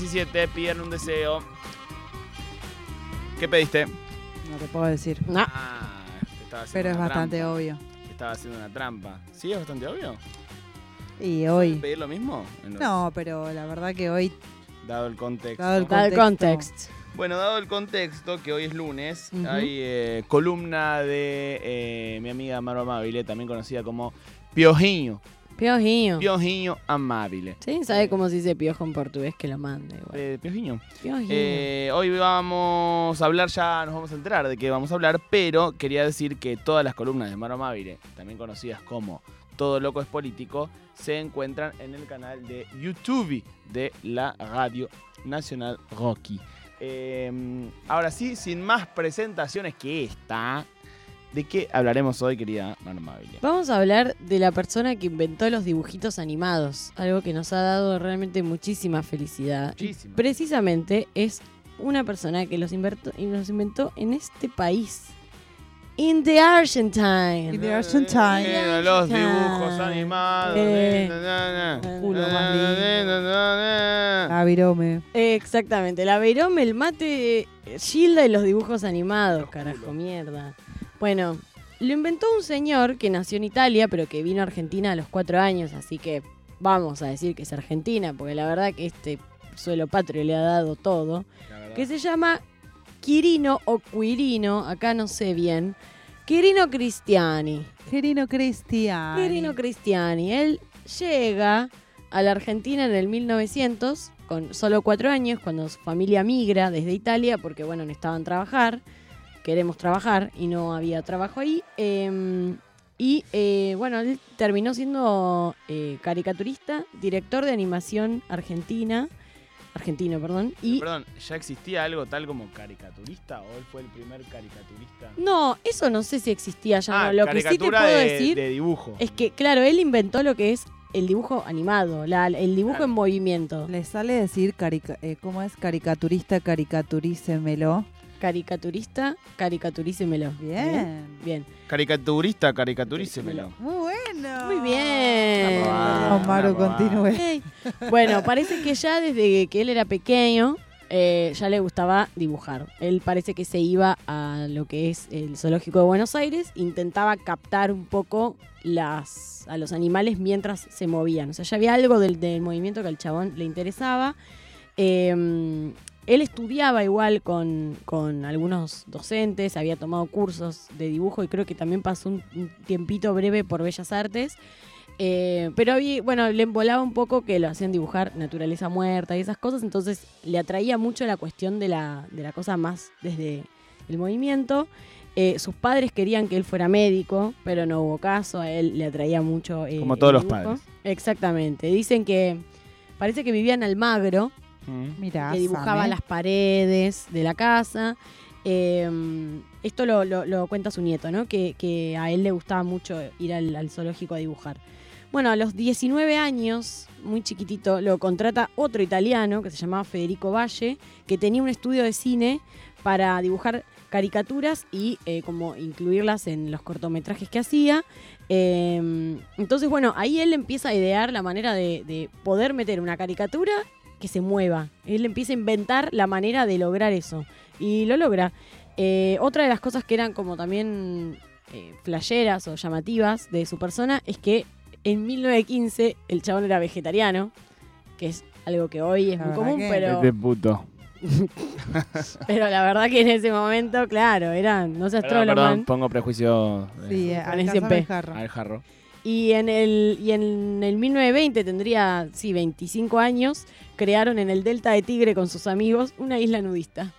1717 piden un deseo. ¿Qué pediste? No te puedo decir. No. Ah, te estaba haciendo Pero es una bastante trampa. obvio. Te estaba haciendo una trampa. ¿Sí? ¿Es bastante obvio? Y hoy. ¿Pedir lo mismo? No, pero la verdad que hoy, Dado el contexto. dado el contexto, context. Bueno, dado el contexto, que hoy es lunes, Ujú. hay eh, columna de eh, mi amiga Maro Amabile, también conocida como Piojinho. Piojinho. Piojinho Amabile. Sí, sabe cómo se dice piojo en portugués que lo mande. igual. Eh, Piojinho. Piojinho. Eh, hoy vamos a hablar, ya nos vamos a enterar de qué vamos a hablar, pero quería decir que todas las columnas de Maro Amabile, también conocidas como Todo Loco es Político, se encuentran en el canal de YouTube de la Radio Nacional Rocky. Eh, ahora sí, sin más presentaciones que esta, ¿de qué hablaremos hoy, querida Amabile? Vamos a hablar de la persona que inventó los dibujitos animados, algo que nos ha dado realmente muchísima felicidad. Muchísima. Precisamente es una persona que los inventó, y los inventó en este país. In the Argentine. In the Argentine. Eh, los dibujos animados. Eh. Culo más lindo. Ah, virome. Exactamente, la Verome, el mate, Gilda y los dibujos animados, Los carajo, mierda. Bueno, lo inventó un señor que nació en Italia, pero que vino a Argentina a los cuatro años, así que vamos a decir que es Argentina, porque la verdad que este suelo patrio le ha dado todo, que se llama Quirino o Quirino, acá no sé bien, Quirino Cristiani. Quirino Cristiani. Quirino Cristiani. Él llega a la Argentina en el 1900, con solo cuatro años, cuando su familia migra desde Italia, porque bueno, necesitaban trabajar, queremos trabajar y no había trabajo ahí. eh, y eh, bueno, él terminó siendo eh, caricaturista, director de animación argentina, argentino, perdón, y Perdón, ¿ya existía algo tal como caricaturista o él fue el primer caricaturista? no, eso no sé si existía ya. ah, no. Lo que sí te puedo de, decir de dibujo. Es que, claro, él inventó lo que es el dibujo animado, la- el dibujo Claro. en movimiento. Le sale decir, carica eh, ¿cómo es? Caricaturista, caricaturícemelo. Caricaturista, caricaturícemelo. Bien. Bien. Caricaturista, caricaturícemelo. Muy bueno. Muy bien. Aprobado. continúe. Bueno, parece que ya desde que él era pequeño eh, ya le gustaba dibujar. Él parece que se iba a lo que es el zoológico de Buenos Aires, intentaba captar un poco las, a los animales mientras se movían. O sea, ya había algo del, del movimiento que al chabón le interesaba. Eh, él estudiaba igual con, con algunos docentes, había tomado cursos de dibujo y creo que también pasó un, un tiempito breve por Bellas Artes. Eh, pero había- bueno, le embolaba un poco que lo hacían dibujar naturaleza muerta y esas cosas, entonces le atraía mucho la cuestión de la, de la cosa más desde el movimiento. Eh, sus padres querían que él fuera médico, pero no hubo caso, a él le atraía mucho. eh, Como todos los padres. Exactamente. Dicen que parece que vivía en Almagro, Mm. Mirá, que dibujaba Same. las paredes de la casa. Eh, esto lo, lo- lo cuenta su nieto, ¿no? Que, que a él le gustaba mucho ir al, al zoológico a dibujar. Bueno, a los 19 años, muy chiquitito, lo contrata otro italiano que se llamaba Federico Valle, que tenía un estudio de cine para dibujar caricaturas y eh, como incluirlas en los cortometrajes que hacía. Eh, entonces, bueno, ahí él empieza a idear la manera de, de poder meter una caricatura que se mueva. Él empieza a inventar la manera de lograr eso. Y lo logra. Eh, otra de las cosas que eran como también eh, flasheras o llamativas de su persona es que en 1915 el chabón era vegetariano, que es algo que hoy es La muy común, que- pero, Este puto. pero la verdad que en ese momento, claro, era, no se Perdón, perdón, pongo prejuicio eh, Sí, eh, jarro. al jarro. Y en el, y en el 1920 tendría, sí, 25 años, crearon en el Delta de Tigre con sus amigos una isla nudista.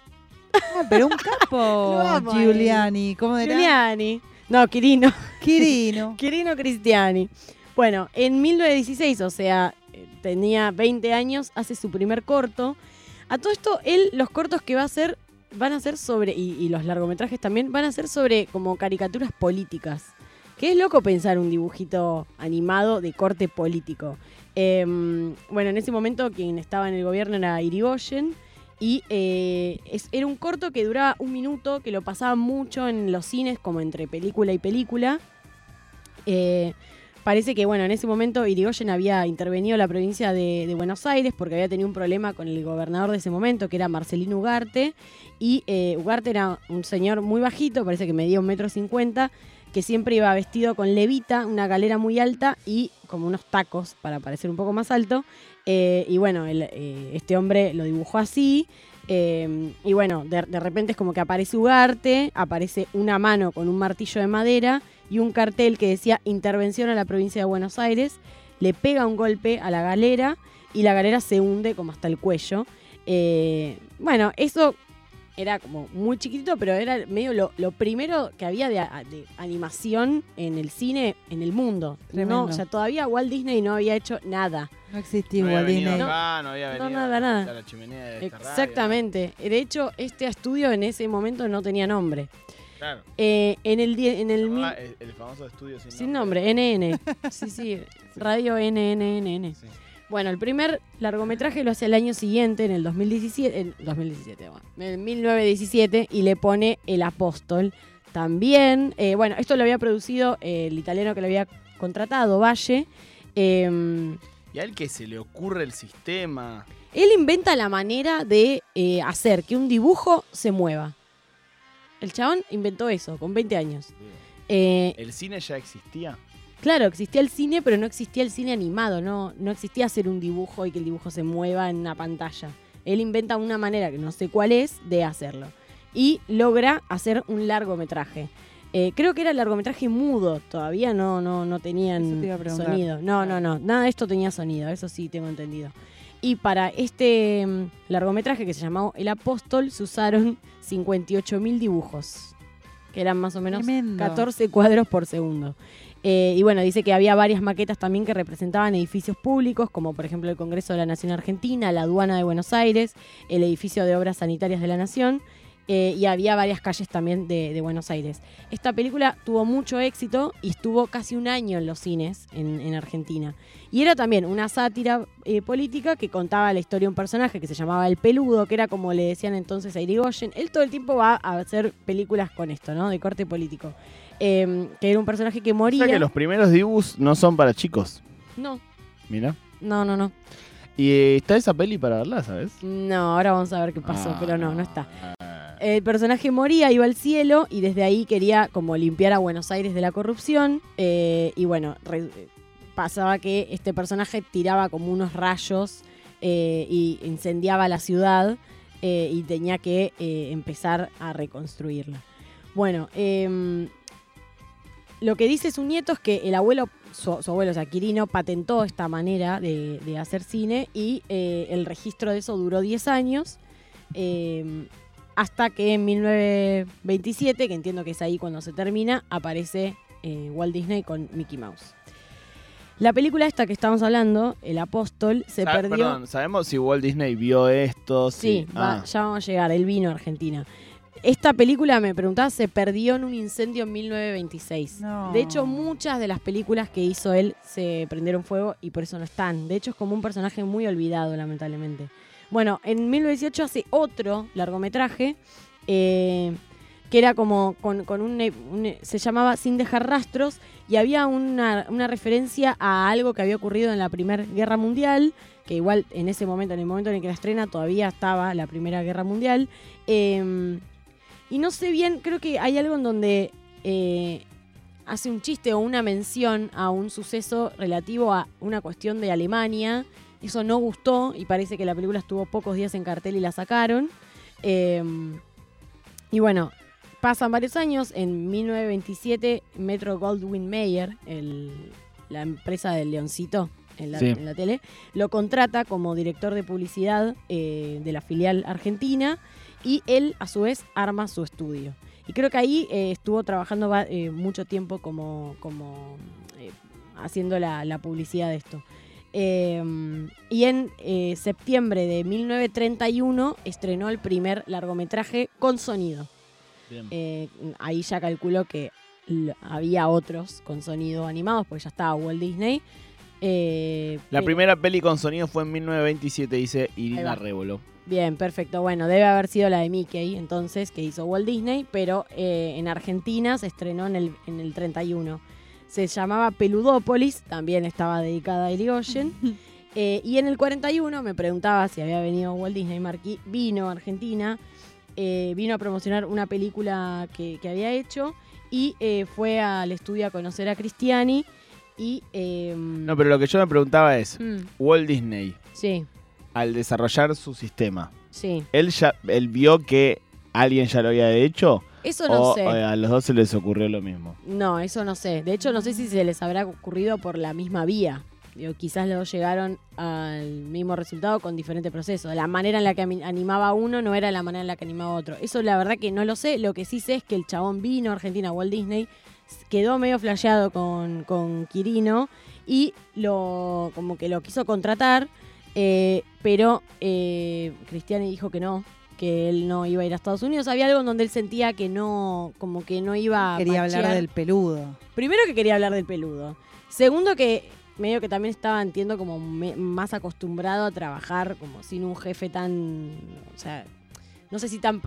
Ah, pero un capo. Amo. Giuliani. ¿Cómo era? Giuliani. No, Quirino. Quirino. Quirino Cristiani. Bueno, en 1916, o sea, eh, tenía 20 años, hace su primer corto. A todo esto, él, los cortos que va a hacer, van a ser sobre, y, y los largometrajes también, van a ser sobre como caricaturas políticas. Que es loco pensar un dibujito animado de corte político. Em, bueno, en ese momento quien estaba en el gobierno era Irigoyen. Y eh, era un corto que duraba un minuto, que lo pasaban mucho en los cines, como entre película y película. Eh, parece que, bueno, en ese momento Irigoyen había intervenido en la provincia de, de Buenos Aires porque había tenido un problema con el gobernador de ese momento, que era Marcelino Ugarte. Y eh, Ugarte era un señor muy bajito, parece que medía un metro cincuenta, que siempre iba vestido con levita, una galera muy alta y como unos tacos para parecer un poco más alto. Eh, y bueno, eh, este hombre lo dibujó así. eh, y bueno, de, de repente es como que aparece Ugarte, aparece una mano con un martillo de madera y un cartel que decía intervención a la provincia de Buenos Aires. Le pega un golpe a la galera y la galera se hunde como hasta el cuello. Bueno, eso era como muy chiquitito, pero era medio lo, lo primero que había de, animación en el cine en el mundo. Tremendo. No, o sea, todavía Walt Disney no había hecho nada. No existía No Walt Disney. acá, no había No, nada, a nada. la chimenea de esta radio, Exactamente. De hecho, este estudio en ese momento no tenía nombre. Claro. Eh, en el, die- en el mil- llamaba el, el famoso estudio sin, sin nombre, NN. Sí, sí, Radio NNNN. Sí. Bueno, el primer largometraje lo hace el año siguiente, en el 2017, en 2017, bueno, en 1917, y le pone El Apóstol. También, eh, bueno, esto lo había producido eh, el italiano que lo había contratado, Valle. Eh, Y a él que se le ocurre el sistema. él inventa la manera de eh, hacer que un dibujo se mueva. El chabón inventó eso, con 20 años. Eh, ¿El cine ya existía? Claro, existía el cine, pero no existía el cine animado, no, no existía hacer un dibujo y que el dibujo se mueva en una pantalla. Él inventa una manera, que no sé cuál es, de hacerlo. Y logra hacer un largometraje. Eh, creo que era largometraje mudo, todavía no, no, no tenían te sonido. No, no, no, nada de esto tenía sonido, eso sí tengo entendido. Y para este mm, largometraje que se llamó El Apóstol se usaron 58.000 dibujos, que eran más o menos Tremendo. 14 cuadros por segundo. Eh, y bueno, dice que había varias maquetas también que representaban edificios públicos, como por ejemplo el Congreso de la Nación Argentina, la Aduana de Buenos Aires, el edificio de Obras Sanitarias de la Nación, eh, y había varias calles también de, Buenos Aires. Esta película tuvo mucho éxito y estuvo casi un año en los cines en, en Argentina. Y era también una sátira eh, política que contaba la historia de un personaje que se llamaba El Peludo, que era como le decían entonces a Irigoyen. Él todo el tiempo va a hacer películas con esto, ¿no? De corte político. Eh, que era un personaje que O moría. sea que los primeros dibujos no son para chicos. No, Mira. no, no, no. Y eh, está esa peli para verla, ¿sabes? No, ahora vamos a ver qué pasó, Ah, pero no, no está. El personaje moría, iba al cielo y desde ahí quería como limpiar a Buenos Aires de la corrupción. eh, y bueno, re- pasaba que este personaje tiraba como unos rayos eh, y incendiaba la ciudad eh, y tenía que empezar a reconstruirla. Bueno, em, lo que dice su nieto es que el abuelo, su, su abuelo, o sea, Quirino, patentó esta manera de, de hacer cine y eh, el registro de eso duró 10 años. em, hasta que en 1927, que entiendo que es ahí cuando se termina, aparece eh, Walt Disney con Mickey Mouse. La película esta que estamos hablando, El Apóstol, se Sa- perdió. Perdón, ¿sabemos si Walt Disney vio esto? Sí, Si- va- Ah, ya vamos a llegar, él vino a Argentina. Esta película, me preguntaba, se perdió en un incendio en 1926. No. De hecho, muchas de las películas que hizo él se prendieron fuego y por eso no están. De hecho, es como un personaje muy olvidado, lamentablemente. Bueno, en 1918 hace otro largometraje eh, que era como con, con un, un- se llamaba Sin dejar rastros y había una, una referencia a algo que había ocurrido en la Primera Guerra Mundial, que igual en ese momento, en el momento en el que la estrena, todavía estaba la Primera Guerra Mundial. Eh, y no sé bien, creo que hay algo en donde eh, hace un chiste o una mención a un suceso relativo a una cuestión de Alemania. Eso no gustó y parece que la película estuvo pocos días en cartel y la sacaron. Eh, y bueno, pasan varios años. En 1927, Metro Goldwyn Mayer, la empresa del Leoncito en la, Sí. en la tele, lo contrata como director de publicidad eh, de la filial argentina y él a su vez arma su estudio. Y creo que ahí eh, estuvo trabajando eh, mucho tiempo como, como haciendo la, la publicidad de esto. Eh, y en septiembre de 1931 estrenó el primer largometraje con sonido. ahí ya calculó que había otros con sonido animados, porque ya estaba Walt Disney. Eh, La pero- primera peli con sonido fue en 1927, dice Irina va. Revolo. Bien, perfecto. Bueno, debe haber sido la de Mickey, entonces, que hizo Walt Disney, pero eh, en Argentina se estrenó en el, en el 31. se llamaba Peludópolis, también estaba dedicada a Irigoyen. Eh, y en el 41 me preguntaba si había venido Walt Disney Marquis, vino a Argentina, eh, vino a promocionar una película que, que había hecho y eh, fue al estudio a conocer a Cristiani y... eh, No, pero lo que yo me preguntaba es, mm, Walt Disney, sí, al desarrollar su sistema, sí. ¿él, ya, él vio que alguien ya lo había hecho? Eso no o sé. a los dos se les ocurrió lo mismo? No, eso no sé. De hecho, no sé si se les habrá ocurrido por la misma vía. Digo, quizás los dos llegaron al mismo resultado con diferente proceso. La manera en la que animaba uno no era la manera en la que animaba otro. Eso la verdad que no lo sé. Lo que sí sé es que el chabón vino a Argentina, Walt Disney, quedó medio flasheado con, con Quirino y lo como que lo quiso contratar, eh, pero eh, Cristiani dijo que no, que él no iba a ir a Estados Unidos. Había algo en donde él sentía que no, como que no iba a Quería hablar del peludo. Primero que quería hablar del peludo. Segundo que medio que también estaba, entiendo, como me- más acostumbrado a trabajar como sin un jefe tan, o sea, no sé si tan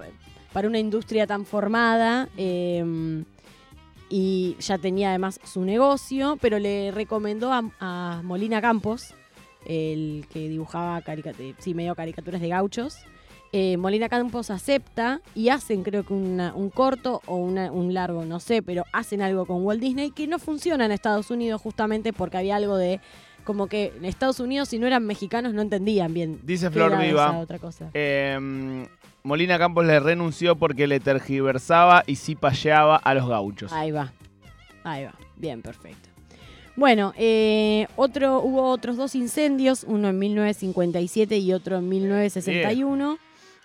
para una industria tan formada. eh, y ya tenía además su negocio, pero le recomendó a, Molina Campos, el que dibujaba eh, sí, medio caricaturas de gauchos. Eh, Molina Campos acepta y hacen creo que un corto o un largo, no sé, pero hacen algo con Walt Disney que no funciona en Estados Unidos justamente porque había algo de como que en Estados Unidos si no eran mexicanos no entendían bien. Dice Flor Viva. otra cosa. Eh, Molina Campos le renunció porque le tergiversaba y cipayeaba a los gauchos. Ahí va. Ahí va. Bien, perfecto. Bueno, eh, otro, hubo otros dos incendios, uno en 1957 y otro en 1961.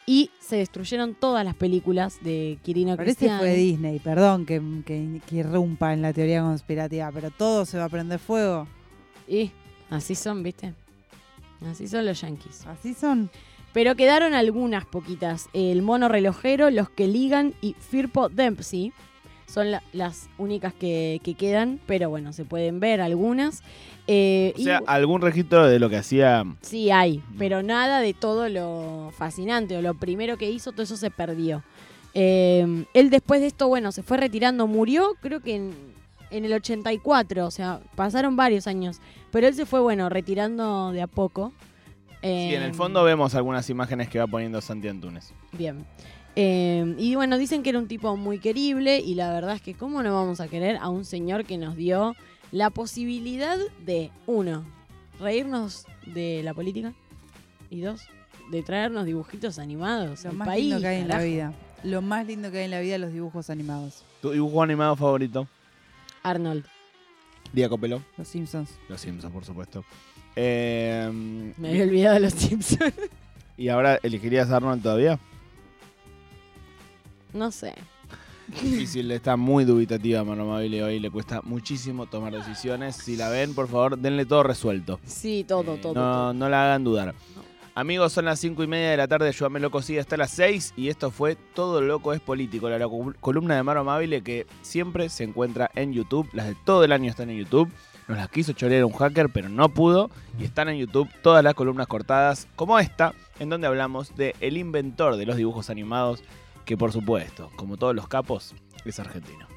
Y se destruyeron todas las películas de Quirino Parece Cristiani. fue Disney, perdón que, que, que irrumpa en la teoría conspirativa, pero todo se va a prender fuego. Y así son, ¿viste? Así son los yankees. Así son. Pero quedaron algunas poquitas. El mono relojero, los que ligan y Firpo Dempsey. Son la- las únicas que, que quedan, pero bueno, se pueden ver algunas. Eh, O y- sea, algún registro de lo que hacía. Sí, hay, pero nada de todo lo fascinante o lo primero que hizo, todo eso se perdió. Eh, él después de esto, bueno, se fue retirando, murió creo que en, en el 84, o sea, pasaron varios años, pero él se fue, bueno, retirando de a poco. Sí, en el Eh, fondo vemos algunas imágenes que va poniendo Santi Antunes. Bien. Eh, y bueno, dicen que era un tipo muy querible y la verdad es que cómo no vamos a querer a un señor que nos dio la posibilidad de, uno, reírnos de la política y dos, de traernos dibujitos animados Lo al más país. lindo que hay en la vida. Lo más lindo que hay en la vida, los dibujos animados. ¿Tu dibujo animado favorito? Arnold, Diaco Peló. Los Simpsons. Los Simpsons, por supuesto. Eh, me había olvidado de los Simpsons. ¿Y ahora elegirías a Arnold todavía? no sé. Difícil, está muy dubitativa Mano Mabile hoy, le cuesta muchísimo tomar decisiones. Si la ven, por favor, denle todo resuelto. Sí, todo, Eh, todo. no, todo. no la hagan dudar. No. Amigos, son las 5 y media de la tarde, Ayúdame Loco sigue hasta las 6 y esto fue Todo Loco es Político, la col- columna de Maro Amabile que siempre se encuentra en YouTube, las de todo el año están en YouTube, nos las quiso chorear un hacker pero no pudo y están en YouTube todas las columnas cortadas como esta, en donde hablamos de el inventor de los dibujos animados que por supuesto, como todos los capos, es argentino.